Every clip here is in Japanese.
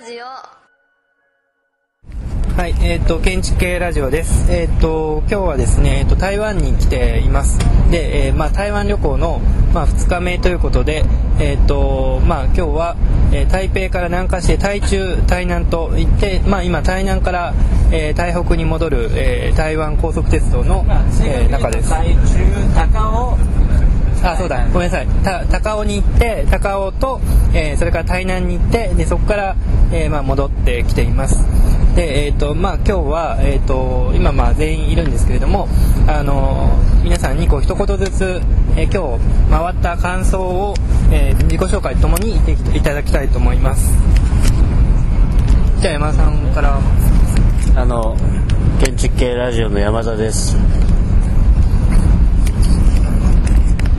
ラジオはい、えっ、ー、と建築系ラジオです。えっ、ー、と今日はですね、えっ、ー、と台湾に来ています。で、えまあ台湾旅行のまあ2日目ということで、えっ、とまあ今日は、え台北から南下して台中台南と行って、まあ今台南から、え台北に戻る、え台湾高速鉄道の、え中です。あそうだごめんなさい。た高尾に行って高尾と、えー、それから台南に行ってでそこから、えーまあ、戻ってきています。でえっ、ー、とまあ今日は、えーと、今まあ全員いるんですけれどもあの皆さんにこう一言ずつ、えー、今日回った感想を、えー、自己紹介ともに言っていただきたいと思います。じゃあ山田さんから。あの建築系ラジオの山田です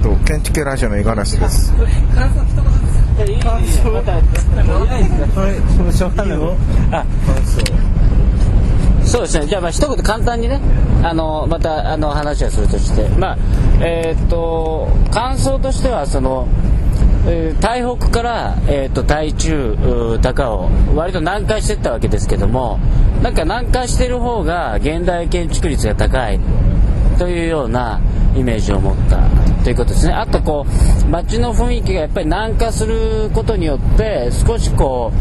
と建築系ラジオの五十嵐です。感想一言ずつ。感想またあ、そうですね。じゃあまあ一言簡単にね、あのまたあの話をするとして、まあえー、っと感想としてはその。えー、台北から、えーと、台中、高尾割と南下していったわけですけどもなんか南下してる方が現代建築率が高いというようなイメージを持ったということですね。あとこう街の雰囲気がやっぱり南下することによって少しこ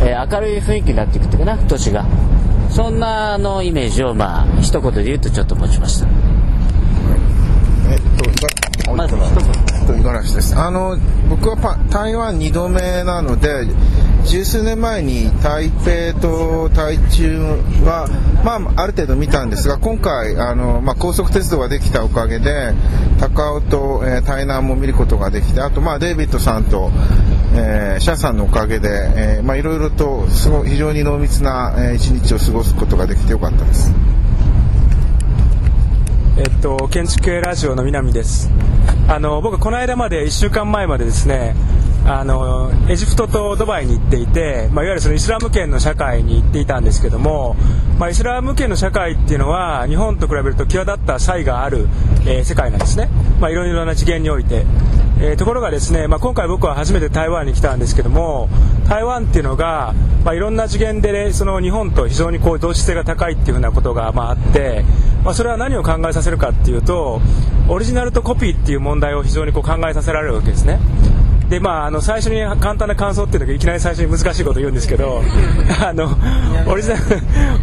う、えー、明るい雰囲気になっていくというかな都市が。そんなのイメージをまあ一言で言うとちょっと持ちました。えっとまず一言。五十嵐です。あの僕は台湾2度目なので十数年前に台北と台中は、まあ、ある程度見たんですが今回あの、まあ、高速鉄道ができたおかげで高尾と、えー、台南も見ることができてあと、まあ、デイビッドさんと、えー、シャさんのおかげで、えーまあ、いろいろとすご非常に濃密な、えー、一日を過ごすことができてよかったです。えっと、建築系ラジオの南ですあの僕この間まで1週間前までですねあのエジプトとドバイに行っていて、まあ、いわゆるそのイスラム圏の社会に行っていたんですけども、まあ、イスラム圏の社会っていうのは日本と比べると際立った差異がある、えー、世界なんですね、まあ、いろいろな次元において、えー、ところがですね、まあ、今回僕は初めて台湾に来たんですけども台湾っていうのが、まあ、いろんな次元で、ね、その日本と非常にこう同質性が高いっていうふうなことが、まあ、あって、まあ、それは何を考えさせるかっていうとオリジナルとコピーっていう問題を非常にこう考えさせられるわけですね。でまあ、あの最初に簡単な感想っていうのがいきなり最初に難しいことを言うんですけど あのオリジナル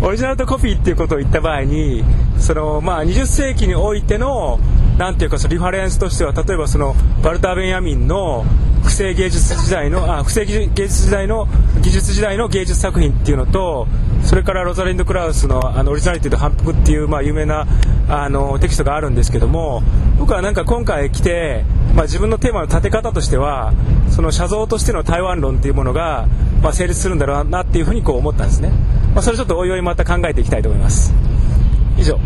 オリジナルとコピーっていうことを言った場合にその、まあ、20世紀においてのなんていうかそのリファレンスとしては例えばそのバルター・ベンヤミンの複製芸術時代のあ複製芸術時代の技術時代の芸術作品っていうのとそれからロザリンド・クラウスのあのオリジナリティと反復っていう、まあ、有名なあのテキストがあるんですけども僕はなんか今回来て、まあ、自分のテーマの立て方としてはその写像としての台湾論っていうものが、まあ、成立するんだろうなっていうふうにこう思ったんですね、まあ、それちょっとおいおいまた考えていきたいと思います。以上。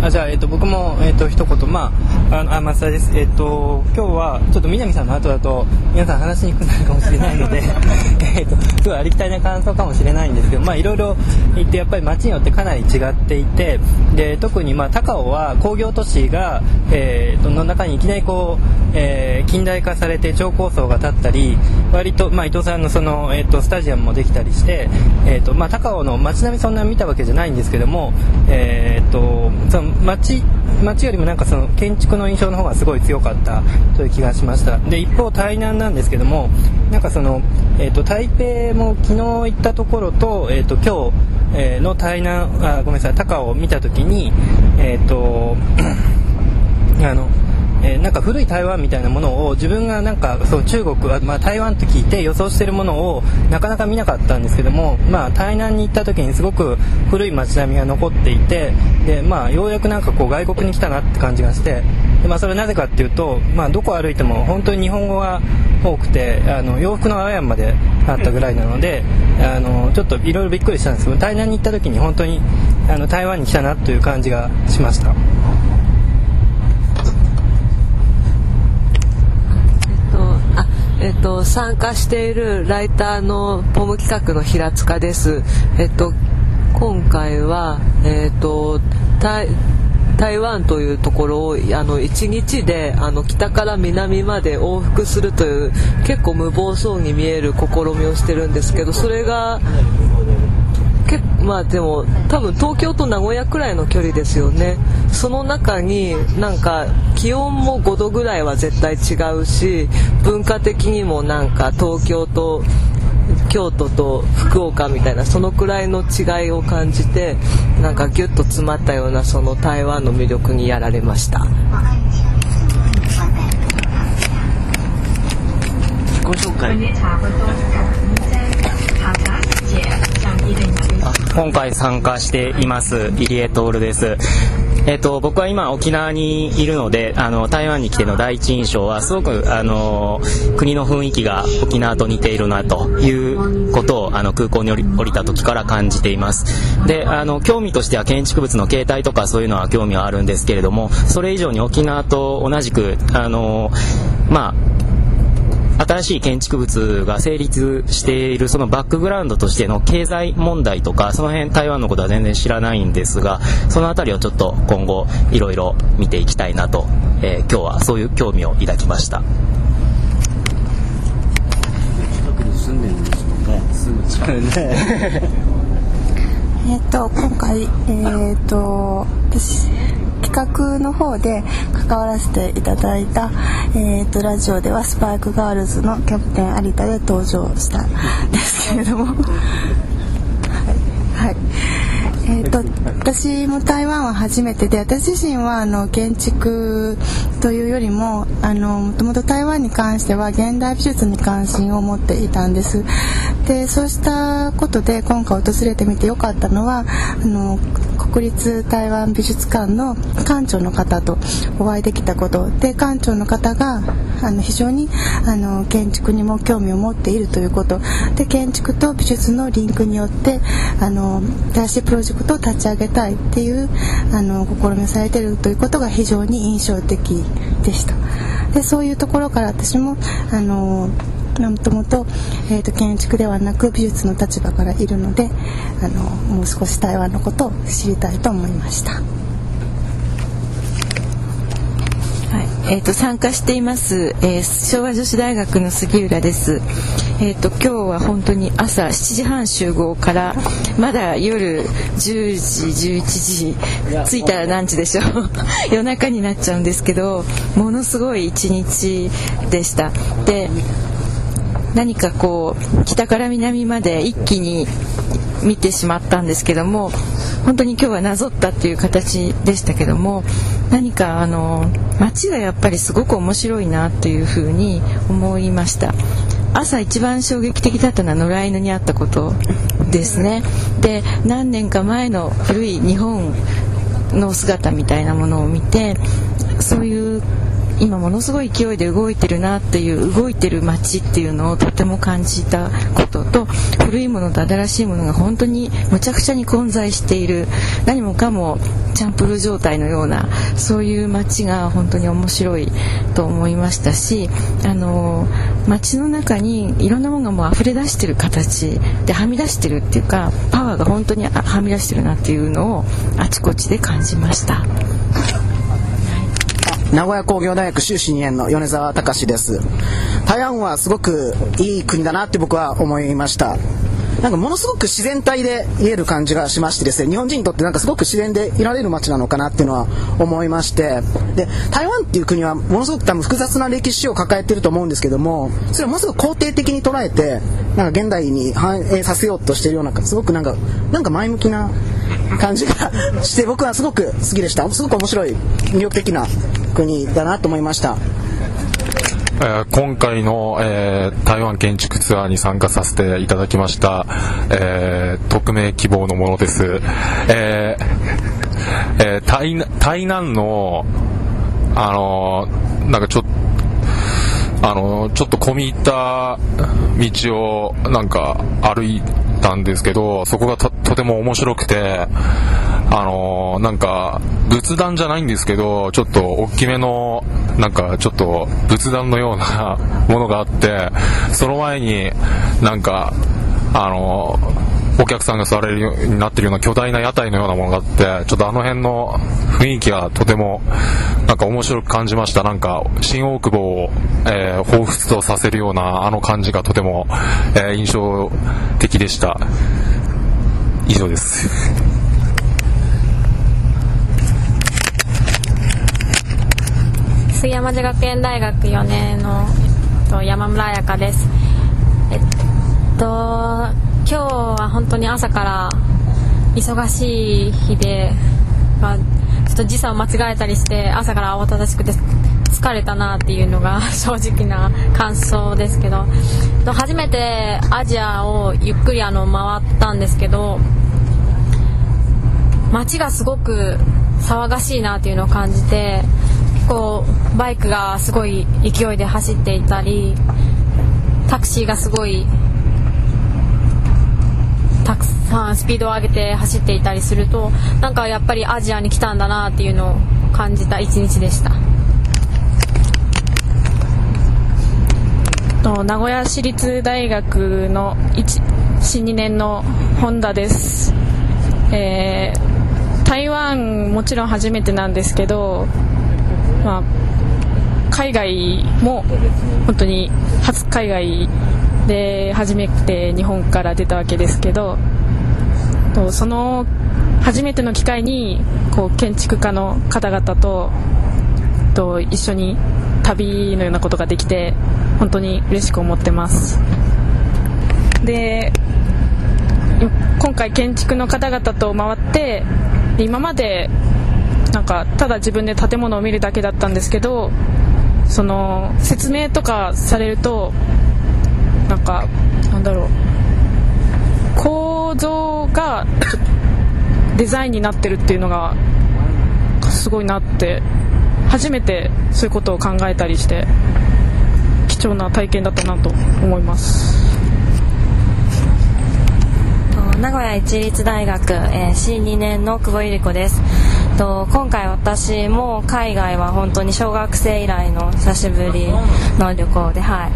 あじゃあ、えっと、僕も、えっと、一言、まあ、あの、あ、松田です。えっと、今日は、ちょっと南さんの後だと、皆さん話しにくくなるかもしれないので えっと、すごいありきたりな感想かもしれないんですけど、まあ、いろいろ言って、やっぱり街によってかなり違っていて、で、特に、まあ、高尾は工業都市が、えー、の中にいきなりこう、えー、近代化されて超高層が建ったり、割と、まあ、伊藤さんのその、えっと、スタジアムもできたりして、えっと、まあ、高尾の街並みそんな見たわけじゃないんですけども、えっと、その街街よりもなんかその建築の印象の方がすごい強かったという気がしました。で一方台南なんですけどもなんかその、えーと、台北も昨日行ったところと,、えーと、今日、えー、の台南あごめんなさい高を見た時にえっ、ー、とあのえー、なんか古い台湾みたいなものを自分がなんかそう中国は、まあ、台湾と聞いて予想してるものをなかなか見なかったんですけども、まあ、台南に行った時にすごく古い街並みが残っていてで、まあ、ようやくなんかこう外国に来たなって感じがしてで、まあ、それはなぜかっていうと、まあ、どこ歩いても本当に日本語が多くてあの洋服のアヤンまであったぐらいなのであのちょっといろいろびっくりしたんですけど台南に行った時に本当にあの台湾に来たなという感じがしました。えっと、参加しているライターのポム企画の平塚です。えっと、今回は、えっと、台湾というところをあの1日であの北から南まで往復するという結構無謀そうに見える試みをしてるんですけどそれがけまあでも多分東京と名古屋くらいの距離ですよね。その中になんか気温も5度ぐらいは絶対違うし文化的にもなんか東京と京都と福岡みたいなそのくらいの違いを感じてなんかギュッと詰まったようなその台湾の魅力にやられました。自己紹介。今回参加しています入江徹です。えっと、僕は今沖縄にいるのであの台湾に来ての第一印象はすごくあの国の雰囲気が沖縄と似ているなということをあの空港に降りた時から感じていますであの興味としては建築物の形態とかそういうのは興味はあるんですけれどもそれ以上に沖縄と同じくあのまあ新しい建築物が成立しているそのバックグラウンドとしての経済問題とかその辺台湾のことは全然知らないんですがその辺りをちょっと今後いろいろ見ていきたいなと、えー今日はそういう興味を抱きました。近くに住んでるんですもんねすぐ近いね えっと今回、えっと私企画の方で関わらせていただいた、えっとラジオではスパークガールズのキャプテン有田で登場したんですけれども。はい、はい。えー、と私も台湾は初めてで私自身はあの建築というよりももともと台湾に関しては現代美術に関心を持っていたんです。でそうしたことで今回訪れてみてよかったのはあの国立台湾美術館の館長の方とお会いできたこと。で館長の方があの非常にあの建築にも興味を持っているということ。で建築と美術のリンクによってあの新しいプロジェクトを立ち上げたいっていうあの試みをされているということが非常に印象的でしたでそういうところから私もあのもともと,、えー、と建築ではなく美術の立場からいるのであのもう少し台湾のことを知りたいと思いました。はい、えっ、と参加しています、えー昭和女子大学の杉浦です。えっ、と今日は本当に朝7時半集合からまだ夜10時11時着いたら何時でしょう 夜中になっちゃうんですけどものすごい一日でした。で何かこう北から南まで一気に見てしまったんですけども本当に今日はなぞったっていう形でしたけども何かあの街がやっぱりすごく面白いなというふうに思いました。朝一番衝撃的だったのは野良犬に会ったことですね。で何年か前の古い日本の姿みたいなものを見てそういう今ものすごい勢いで動いてるなっていう動いてる街っていうのをとても感じたことと古いものと新しいものが本当にむちゃくちゃに混在している何もかもチャンプルー状態のようなそういう街が本当に面白いと思いましたしあの街の中にいろんなものがもう溢れ出してる形ではみ出してるっていうかパワーが本当にはみ出してるなっていうのをあちこちで感じました。名古屋工業大学修士2年の米沢隆です。台湾はすごくいい国だなって僕は思いました。なんかものすごく自然体で言える感じがしましてですね日本人にとってなんかすごく自然でいられる街なのかなっていうのは思いまして。で台湾っていう国はものすごく多分複雑な歴史を抱えてると思うんですけどもそれをものすごく肯定的に捉えてなんか現代に反映させようとしてるようなすごくなんかなんか前向きな感じがして僕はすごく好きでした。すごく面白い魅力的な国だなと思いました。今回の、えー台湾建築ツアーに参加させていただきました、えー匿名希望のものです、えーえー台台南のあのーなんかちょっとあのちょっと込み入った道をなんか歩いたんですけどそこがととても面白くてあのなんか仏壇じゃないんですけどちょっと大きめのなんかちょっと仏壇のような ものがあってその前になんかあのお客さんが座れるようになってるような巨大な屋台のようなものがあってちょっとあの辺の雰囲気がとてもなんか面白く感じました。なんか新大久保を、えー、彷彿とさせるようなあの感じがとても、えー、印象的でした。以上です。杉山女学園大学4年の山村彩香です。えっと日は本当に朝から忙しい日で、まあ、ちょっと時差を間違えたりして朝から慌ただしくて疲れたなっていうのが 正直な感想ですけど。初めてアジアをゆっくりあの回ったんですけど街がすごく騒がしいなっていうのを感じてこうバイクがすごい勢いで走っていたりタクシーがすごいたくさんスピードを上げて走っていたりするとなんかやっぱりアジアに来たんだなっていうのを感じた一日でした。名古屋市立大学の新2年の本田です、えー、台湾もちろん初めてなんですけどまあ、海外も本当に初海外で初めて日本から出たわけですけどその初めての機会にこう建築家の方々とと一緒に旅のようなことができて本当に嬉しく思ってます。で今回建築の方々と回って今までなんかただ自分で建物を見るだけだったんですけどその説明とかされるとなんかなんだろう。構造がデザインになってるっていうのがすごいなって初めてそういうことを考えたりして貴重な体験だったなと思います。名古屋一律大学、えー、C2 年の久保百合子です。と今回私も海外は本当に小学生以来の久しぶりの旅行ではい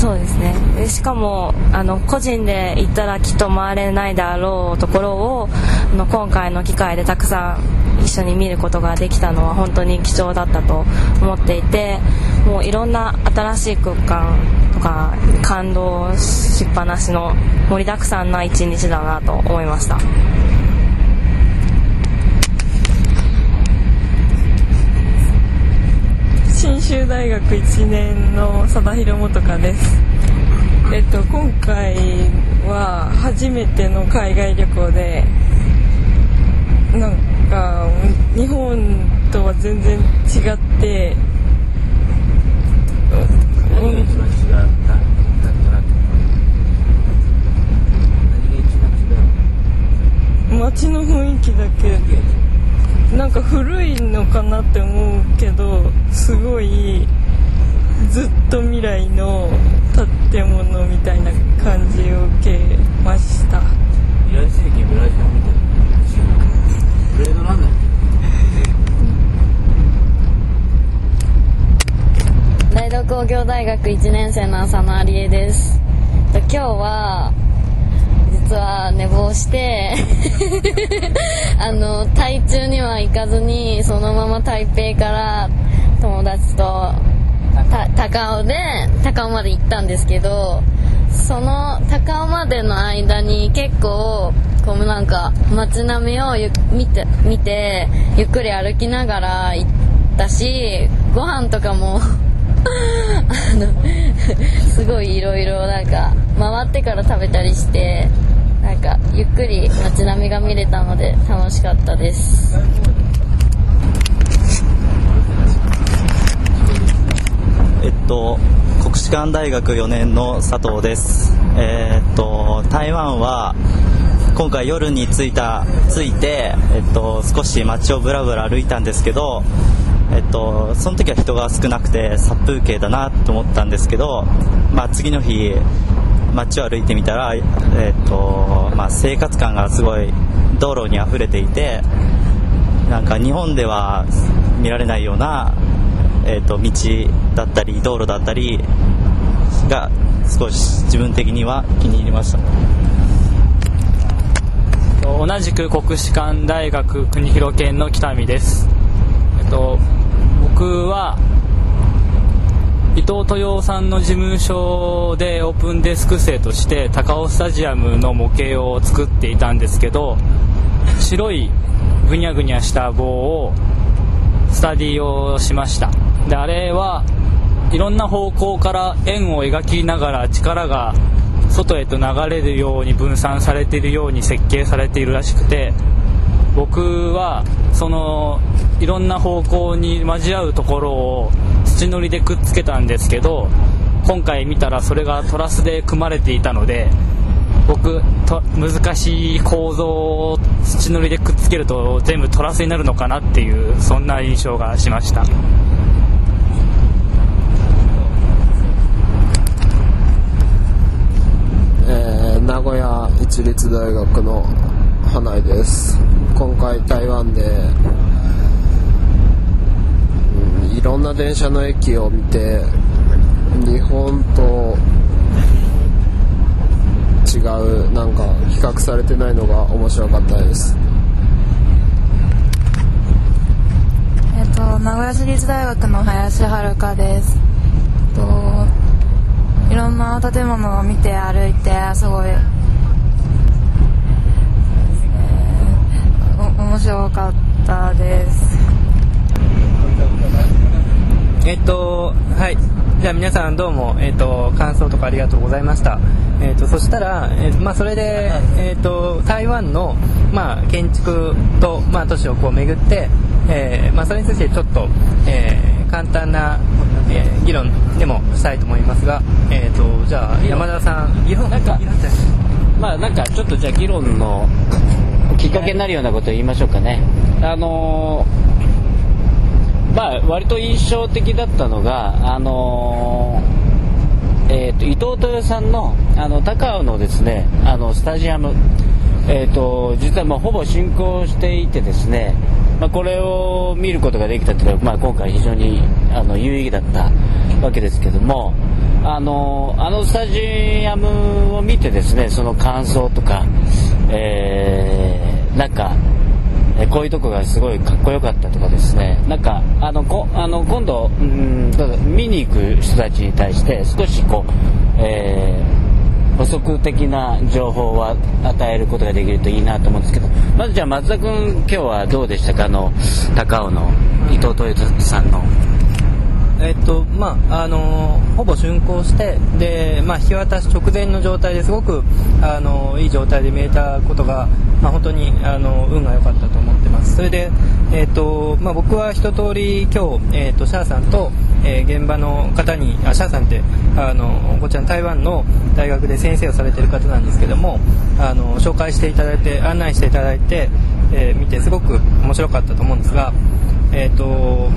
そうですねしかもあの個人で行ったらきっと回れないであろうところをあの今回の機会でたくさん一緒に見ることができたのは本当に貴重だったと思っていてもういろんな新しい空間とか感動しっぱなしの盛りだくさんな一日だなと思いました。信州大学1年の佐田博元香です。えっと今回は初めての海外旅行でなんか日本とは全然違って街の雰囲気だけなんか古いのかなって思うけどすごいずっと未来の建物みたいな感じを受けました。未来世紀ブラジルみたいなブレードランナー大同工業大学1年生の？浅野有恵です今日は実は寝坊して あの台中には行かずにそのまま台北から友達と高尾で高尾まで行ったんですけどその高尾までの間に結構こうなんか街並みを見て見てゆっくり歩きながら行ったしご飯とかも すごいいろいろなんか回ってから食べたりしてなんかゆっくり街並みが見れたので楽しかったです。えっと国士舘大学4年の佐藤です。えー、っと台湾は今回夜に着いた着いて、えっと、少し街をぶらぶら歩いたんですけどえっと、その時は人が少なくて殺風景だなと思ったんですけど、まあ、次の日街を歩いてみたら、えーとまあ、生活感がすごい道路に溢れていてなんか日本では見られないような、えーと、道だったり道路だったりが少し自分的には気に入りました。同じく国士舘大学国広県の北見です、えっと、僕は伊藤豊夫さんの事務所でオープンデスク生として高尾スタジアムの模型を作っていたんですけど白いぐにゃぐにゃした棒をスタディをしました。であれはいろんな方向から円を描きながら力が外へと流れるように分散されているように設計されているらしくて僕はそのいろんな方向に交わうところを土のりでくっつけたんですけど今回見たらそれがトラスで組まれていたので僕と難しい構造を土のりでくっつけると全部トラスになるのかなっていうそんな印象がしました。えー名古屋市立大学の花井です。今回台湾で、いろんな電車の駅を見て日本と違うなんか比較されてないのが面白かったですえっと、名古屋市立大学の林遥です。と、いろんな建物を見て歩いて、すごい、えー面白かったです。えっと、はい。じゃあ皆さんどうも、えっと、感想とかありがとうございました。えっと、そしたら、えーまあ、それで、えっと、台湾の、まあ、建築と、まあ、都市をこう巡って、えーまあ、それについてちょっと、えー簡単な、えー議論でもしたいと思いますが、えっと、じゃあ、山田さん、議論、なんかまあなんかちょっとじゃあ議論のきっかけになるようなことを言いましょうかねあのーまあ割と印象的だったのがあのーえー、と伊藤豊さんのあの高尾のですねあのスタジアム。えー、と実はもうほぼ進行していてですね、まあ、これを見ることができたというのは、まあ、今回非常にあの有意義だったわけですけどもあのあのスタジアムを見てですねその感想とか、えーなんかえこういうとこがすごいかっこよかったとかですね。なんかあのこあの今度うん見に行く人たちに対して少しこう、えー補足的な情報は与えることができるといいなと思うんですけどまずじゃあ松田君今日はどうでしたか？あの高尾の伊藤豊さんの。えっとまああのほぼ竣工してで、まあ、引き渡し直前の状態ですごくあのいい状態で見えたことが、まあ、本当にあの運が良かったと思ってます。それで、えっとまあ、僕は一通り今日、えっとシャアさんと、えー現場の方にあシャアさんってあのこちらの台湾の大学で先生をされてる方なんですけどもあの紹介していただいて案内していただいて、えー見てすごく面白かったと思うんですがえっ、と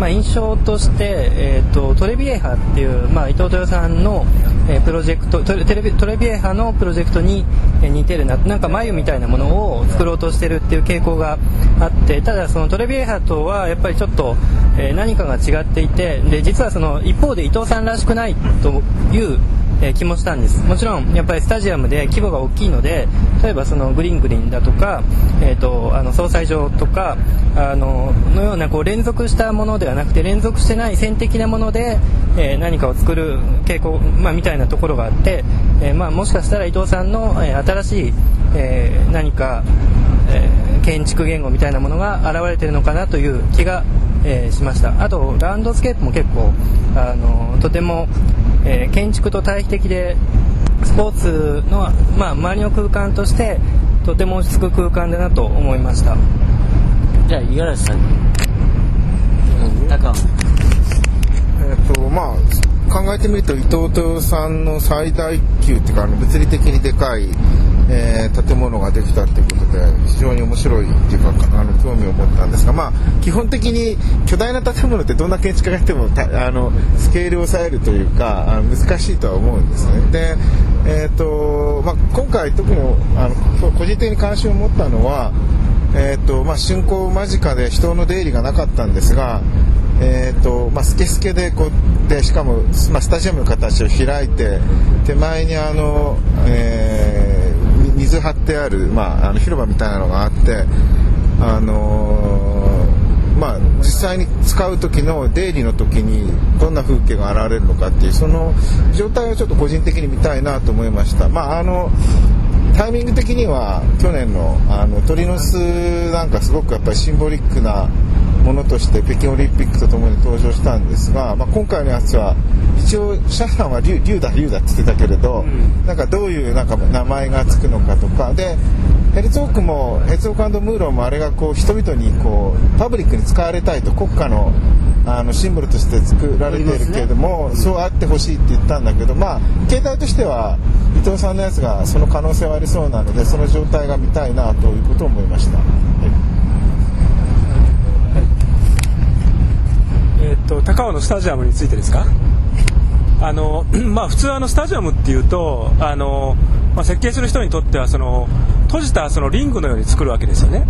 まあ、印象として、えー、とトレビエハっていう、まあ、伊藤豊さんの、えープロジェクトトレテレビトレビエハのプロジェクトに、えー似てるななんか眉みたいなものを作ろうとしてるっていう傾向があってただそのトレビエハとはやっぱりちょっと、えー何かが違っていてで実はその一方で伊藤さんらしくないというえ気もしたんです。もちろんやっぱりスタジアムで規模が大きいので例えばそのグリングリンだとか、えー、とあの総裁場とかあののようなこう連続したものではなくて連続してない線的なもので、えー何かを作る傾向、まあ、みたいなところがあって、えーまあ、もしかしたら伊藤さんの、え新しい、えー何か、え建築言語みたいなものが現れてるのかなという気が、えーしました。あとランドスケープも結構あのとても、えー建築と対比的でスポーツの、まあ、周りの空間としてとても落ち着く空間だなと思いました。じゃあ五十嵐さん。高尾えっとまあ考えてみると伊藤豊さんの最大級っていうかあの物理的にでかい、えー建物ができたっていうことで非常に面白いっていうかあの興味を持ったんですがまあ基本的に巨大な建物ってどんな建築家がやってもあのスケールを抑えるというかあの難しいとは思うんですね。でえっ、とまあ今回特にあの個人的に関心を持ったのはえーとまあ、竣工間近で人の出入りがなかったんですが、えーとまあ、スケスケでこうでしかも、まあ、スタジアムの形を開いて手前にあの、えー図貼ってある、まあ、あの広場みたいなのがあってあのーまあ、実際に使う時の出入りの時にどんな風景が現れるのかっていうその状態をちょっと個人的に見たいなと思いました。まああのタイミング的には去年のあの鳥の巣なんかすごくやっぱりシンボリックなものとして北京オリンピックとともに登場したんですが、まあ、今回のやつは一応シャさんは竜竜だ竜だって言ってたけれど、なんかどういうなんか名前がつくのかとか。でヘルツォークもヘルツォークムーロンもあれがこう人々にこうパブリックに使われたいと国家のあのシンボルとして作られているけれども、そうあってほしいって言ったんだけどまあ携帯としては伊藤さんのやつがその可能性はありそうなのでその状態が見たいなということを思いました。えー、と高尾のスタジアムについてですか？あの、まあ、普通あのスタジアムっていうとあの、まあ、設計する人にとってはその閉じたそのリングのように作るわけですよね。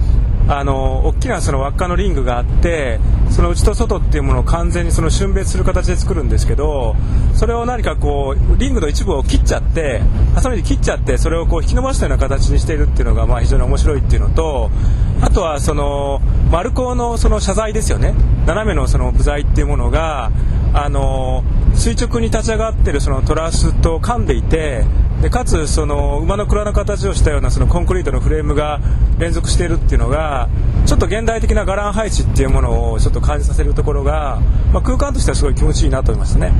あの大きなその輪っかのリングがあってその内と外っていうものを完全にその瞬別する形で作るんですけどそれを何かこうリングの一部を切っちゃってハサミで切っちゃってそれをこう引き伸ばしたような形にしているっていうのがまあ非常に面白いっていうのとあとはその丸高のその謝罪ですよね斜めのその部材っていうものがあの垂直に立ち上がってるそのトラスと噛んでいてでかつその馬の蔵の形をしたようなそのコンクリートのフレームが連続しているっていうのがちょっと現代的な伽藍配置っていうものをちょっと感じさせるところが、まあ、空間としてはすごい気持ちいいなと思いますね。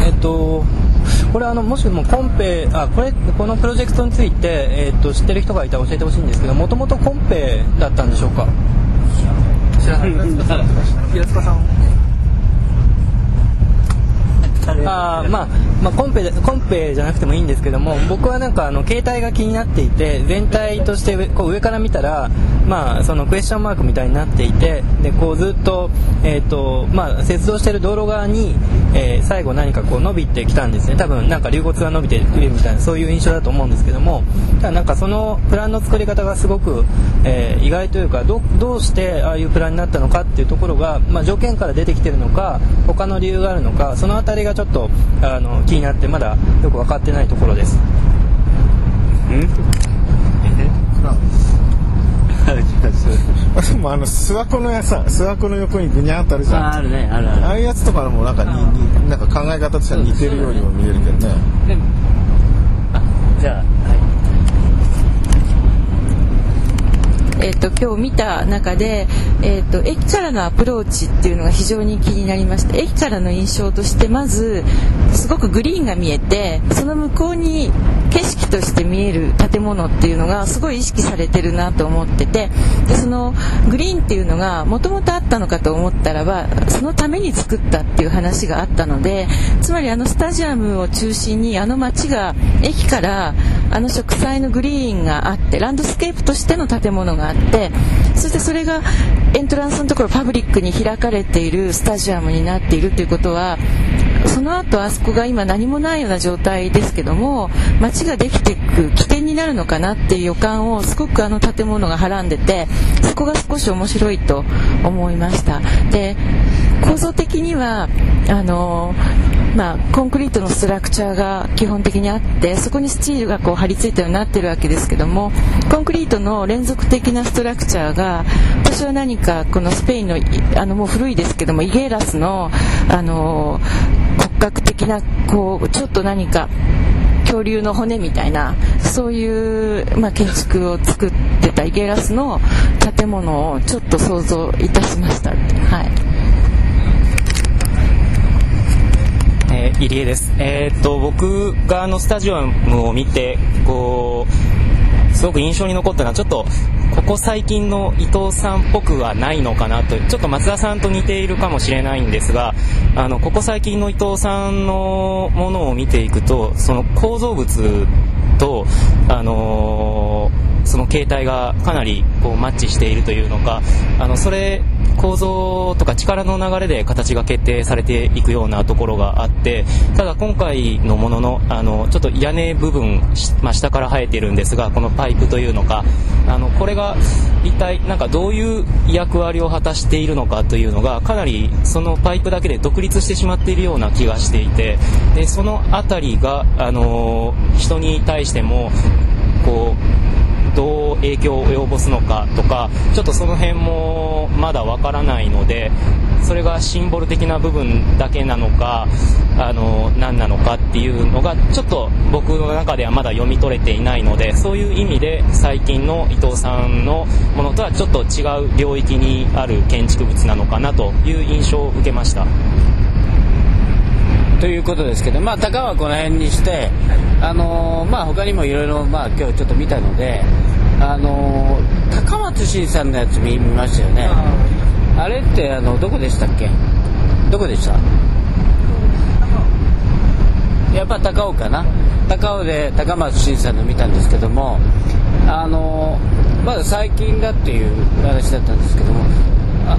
えっとこれあのもしもコンペあこれこのプロジェクトについて、えー、っと知ってる人がいたら教えてほしいんですけどもともとコンペだったんでしょうか？知らない。平塚さん。あまあ、まあ、コンペコンペじゃなくてもいいんですけども僕はなんかあの携帯が気になっていて全体としてこう上から見たら、まあ、そのクエスチョンマークみたいになっていてでこうずっと,、えーとまあ、接続している道路側に、えー、最後何かこう伸びてきたんですね。多分なんか流骨が伸びているみたいなそういう印象だと思うんですけども。ただなんかそのプランの作り方がすごく、えー、意外というかどどうしてああいうプランになったのかっていうところが、まあ、条件から出てきてるのか他の理由があるのかその辺りがちょっとあの気になってまだよく分かってないところです。んでも あの諏訪湖のやさ諏訪湖の横にぐにゃっとあるじゃん。あるね。あるある。ああいうやつとかもなんかにになんか考え方としては似てるようにも見えるけどね。じゃあえーと、今日見た中で、えーと、駅からのアプローチっていうのが非常に気になりました。駅からの印象としてまずすごくグリーンが見えてその向こうに景色として見える建物っていうのがすごい意識されてるなと思っててでそのグリーンっていうのがもともとあったのかと思ったらばそのために作ったっていう話があったのでつまりあのスタジアムを中心にあの街が駅からあの植栽のグリーンがあってランドスケープとしての建物があってそしてそれがエントランスのところパブリックに開かれているスタジアムになっているということはその後あそこが今何もないような状態ですけども街ができていく起点になるのかなっていう予感をすごくあの建物がはらんでてそこが少し面白いと思いました。で構造的にはあのまあ、コンクリートのストラクチャーが基本的にあってそこにスチールがこう張り付いたようになってるわけですけどもコンクリートの連続的なストラクチャーが私は何かこのスペインのあのもう古いですけどもイゲーラスのあの骨格的なこうちょっと何か恐竜の骨みたいなそういう、まあ、建築を作ってたイゲラスの建物をちょっと想像いたしました。はいー、入江です。えー、っと僕があのスタジアムを見てこうすごく印象に残ったのはちょっとここ最近の伊藤さんっぽくはないのかなとちょっと松田さんと似ているかもしれないんですがあのここ最近の伊藤さんのものを見ていくとその構造物とあのーその形態がかなりこうマッチしているというのかあのそれ構造とか力の流れで形が決定されていくようなところがあってただ今回のもののあのちょっと屋根部分、まあ、下から生えているんですがこのパイプというのかあのこれが一体なんかどういう役割を果たしているのかというのがかなりそのパイプだけで独立してしまっているような気がしていてでその辺りが、あの人に対してもこうどう影響を及ぼすのかとかちょっとその辺もまだわからないのでそれがシンボル的な部分だけなのかあの何なのかっていうのがちょっと僕の中ではまだ読み取れていないのでそういう意味で最近の伊藤さんのものとはちょっと違う領域にある建築物なのかなという印象を受けました。ということですけど、まあ、高はこの辺にして、あのーまあ、他にもいろいろ、まあ、今日ちょっと見たので、あのー高松新さんのやつ見見ましたよね。あれって、あの、どこでしたっけ？どこでした？やっぱ高尾かな？高尾で高松新さんの見たんですけども、あのーまだ最近だっていう話だったんですけども、あ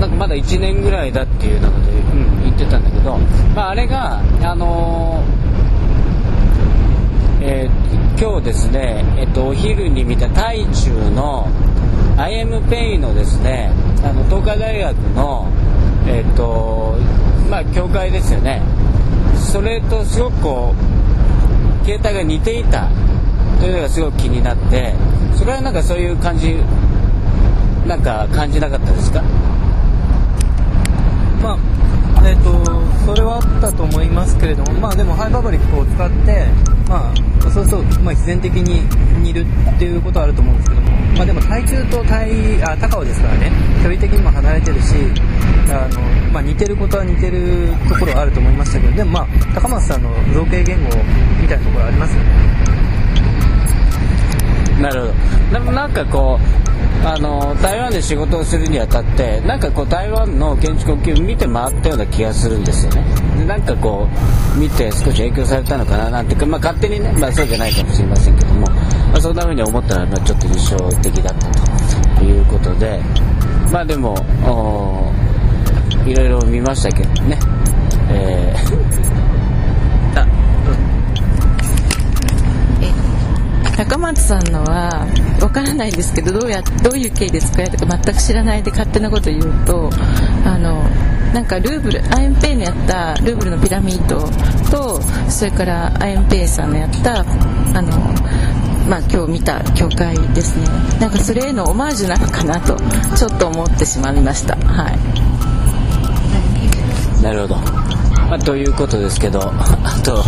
なんかまだ1年ぐらいだっていうので、うん、ってたんだけど、まあ、あれが、あのーえー今日ですね、えっと、お昼に見た台中の IMPay のですねあの東海大学の、えっとまあ、教会ですよね。それとすごくこう携帯が似ていたというのがすごく気になってそれはなんかそういう感じなんか感じなかったですか？まあえー、とそれはあったと思いますけれども、まあ、でもハイパブリックを使って、まあ、そうすると、まあ、必然的に似るっていうことはあると思うんですけども、まあ、でも台中と台あ高尾ですからね距離的にも離れてるしあの、まあ、似てることは似てるところはあると思いましたけどでも、まあ、高松さんの造形言語みたいなところはありますよね。なるほど。でもなんかこうあの台湾で仕事をするにあたってなんかこう台湾の建築を見て回ったような気がするんですよね。でなんかこう見て少し影響されたのかななんてか、まあ、勝手にね、まあ、そうじゃないかもしれませんけども、まあ、そんな風に思ったらまあちょっと印象的だったということでまあでもいろいろ見ましたけどね。え高松さんのはわからないんですけどどうやどういう経緯で作られたか全く知らないで勝手なこと言うとあのなんかルーブルアイエンペイのやったルーブルのピラミッドとそれからアイエンペイさんのやったあのまあ、今日見た教会ですね。なんかそれへのオマージュなのかなとちょっと思ってしまいました。はい。なるほど、まあ、ということですけどあと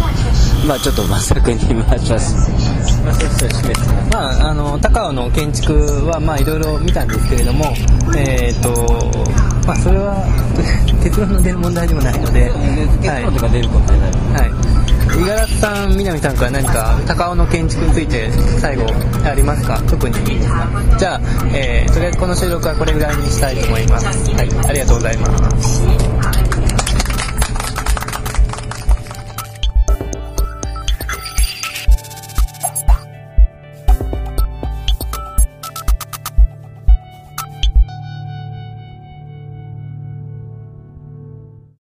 まあちょっとまさくに回しますまあ、そうそうそうまあ、あの高尾の建築はまあいろいろ見たんですけれども、えーとまあ、それは結論の出る問題でもないので結論とか出ることない、はい、五十嵐さん、南さんから何か高尾の建築について最後ありますか？特に。いいですかじゃあ、えーとりあえずこの収録はこれぐらいにしたいと思います。はい、ありがとうございます。